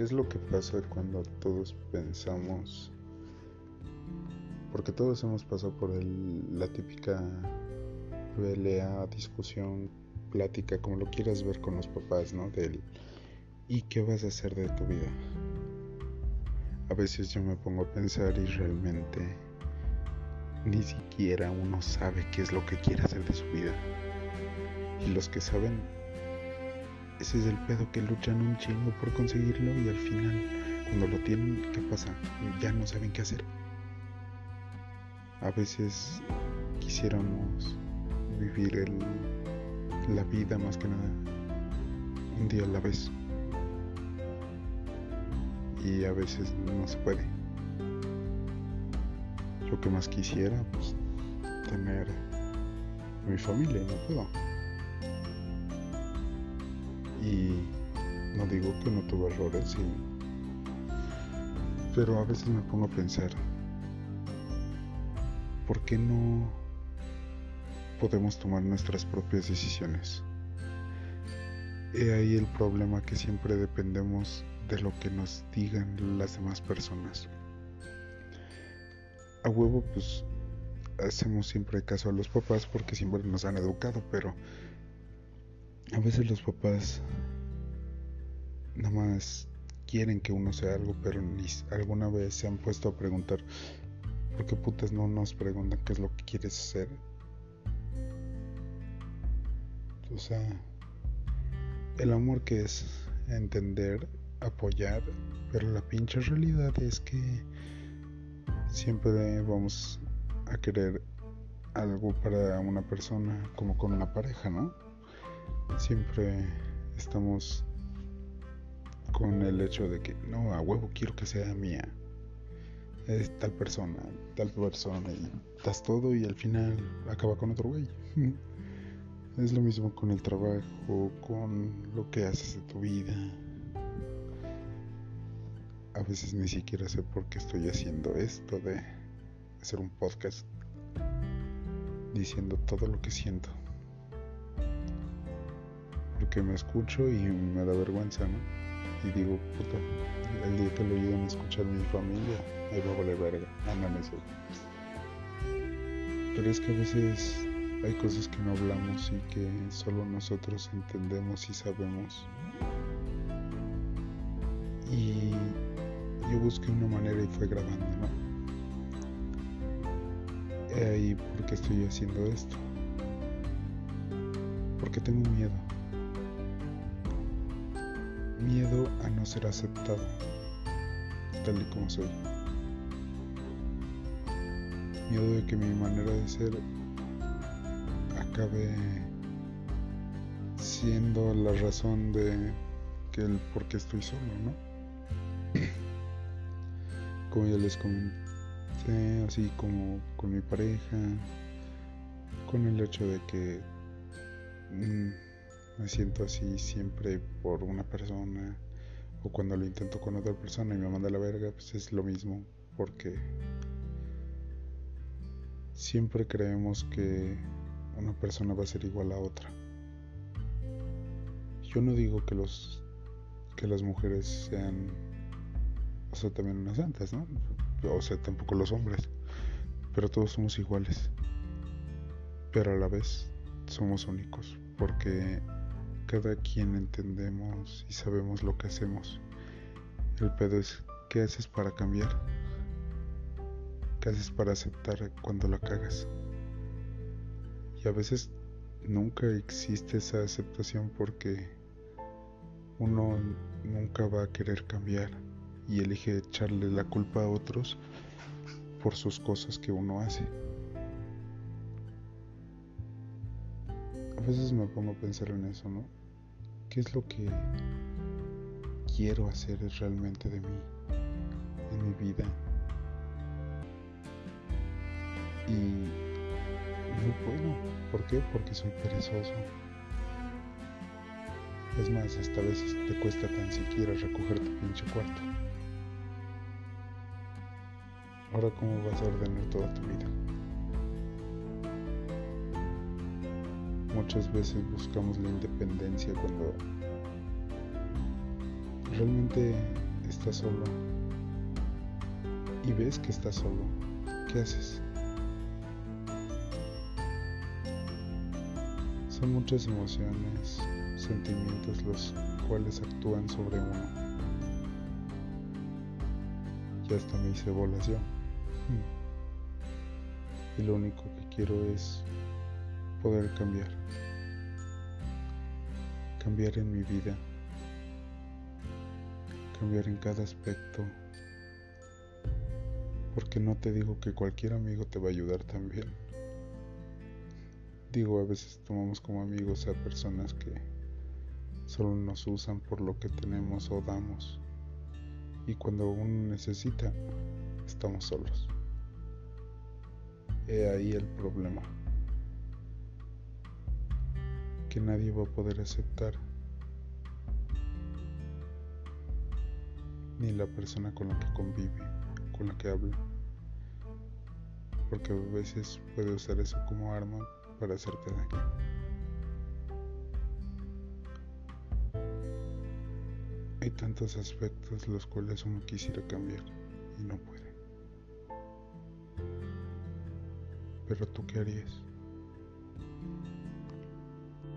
¿Qué es lo que pasa cuando todos pensamos? Porque todos hemos pasado por la típica pelea, discusión, plática, como lo quieras ver con los papás, ¿no? Del ¿y qué vas a hacer de tu vida? A veces yo me pongo a pensar y realmente ni siquiera uno sabe qué es lo que quiere hacer de su vida. Y los que saben ese es el pedo que luchan un chingo por conseguirlo y al final, cuando lo tienen, ¿qué pasa? Ya no saben qué hacer. A veces quisiéramos vivir el, la vida más que nada un día a la vez. Y a veces no se puede. Lo que más quisiera, pues, tener mi familia, no puedo. Y no digo que no tuve errores, pero a veces me pongo a pensar, ¿por qué no podemos tomar nuestras propias decisiones? He ahí el problema que siempre dependemos de lo que nos digan las demás personas. A huevo, pues hacemos siempre caso a los papás porque siempre nos han educado, pero a veces los papás nada más quieren que uno sea algo, pero ni alguna vez se han puesto a preguntar por qué putas no nos preguntan qué es lo que quieres hacer. O sea, el amor que es entender, apoyar, pero la pinche realidad es que siempre vamos a querer algo para una persona como con una pareja, ¿no? siempre estamos con el hecho de que no, a huevo quiero que sea mía. Es tal persona, tal persona, y das todo y al final acaba con otro güey. Es lo mismo con el trabajo, con lo que haces de tu vida. A veces ni siquiera sé por qué estoy haciendo esto de hacer un podcast diciendo todo lo que siento porque me escucho y me da vergüenza, ¿no? Y digo, puta, el día que lo lleguen a escuchar mi familia, ahí va a valer verga, andan eso. Pero es que a veces hay cosas que no hablamos y que solo nosotros entendemos y sabemos. Y yo busqué una manera y fue grabando, ¿no? He ahí porque estoy haciendo esto. Porque tengo miedo miedo a no ser aceptado tal y como soy. Miedo de que mi manera de ser acabe siendo la razón de que el por qué estoy solo, ¿no? Como ya les comenté, así como con mi pareja, con el hecho de que mm, me siento así siempre por una persona o cuando lo intento con otra persona y me manda la verga, pues es lo mismo porque siempre creemos que una persona va a ser igual a otra. Yo no digo que los que las mujeres sean o sea, también unas santas, ¿no? O sea, tampoco los hombres, pero todos somos iguales. Pero a la vez somos únicos porque cada quien entendemos y sabemos lo que hacemos. El pedo es qué haces para cambiar, qué haces para aceptar cuando la cagas. Y a veces nunca existe esa aceptación porque uno nunca va a querer cambiar y elige echarle la culpa a otros por sus cosas que uno hace. A veces me pongo a pensar en eso, ¿no? qué es lo que quiero hacer realmente de mí, en mi vida. Y no puedo. ¿Por qué? Porque soy perezoso. Es más, hasta a veces te cuesta tan siquiera recoger tu pinche cuarto. Ahora, ¿cómo vas a ordenar toda tu vida? Muchas veces buscamos la independencia cuando realmente estás solo y ves que estás solo, ¿qué haces? Son muchas emociones, sentimientos los cuales actúan sobre uno. Y hasta me hice bolas yo. Y lo único que quiero es poder cambiar. Cambiar en mi vida. Cambiar en cada aspecto. Porque no te digo que cualquier amigo te va a ayudar también. Digo, a veces tomamos como amigos a personas que solo nos usan por lo que tenemos o damos. Y cuando uno necesita, estamos solos. He ahí el problema. Que nadie va a poder aceptar. Ni la persona con la que convive, con la que habla. Porque a veces puede usar eso como arma para hacerte daño. Hay tantos aspectos los cuales uno quisiera cambiar y no puede. Pero tú qué harías?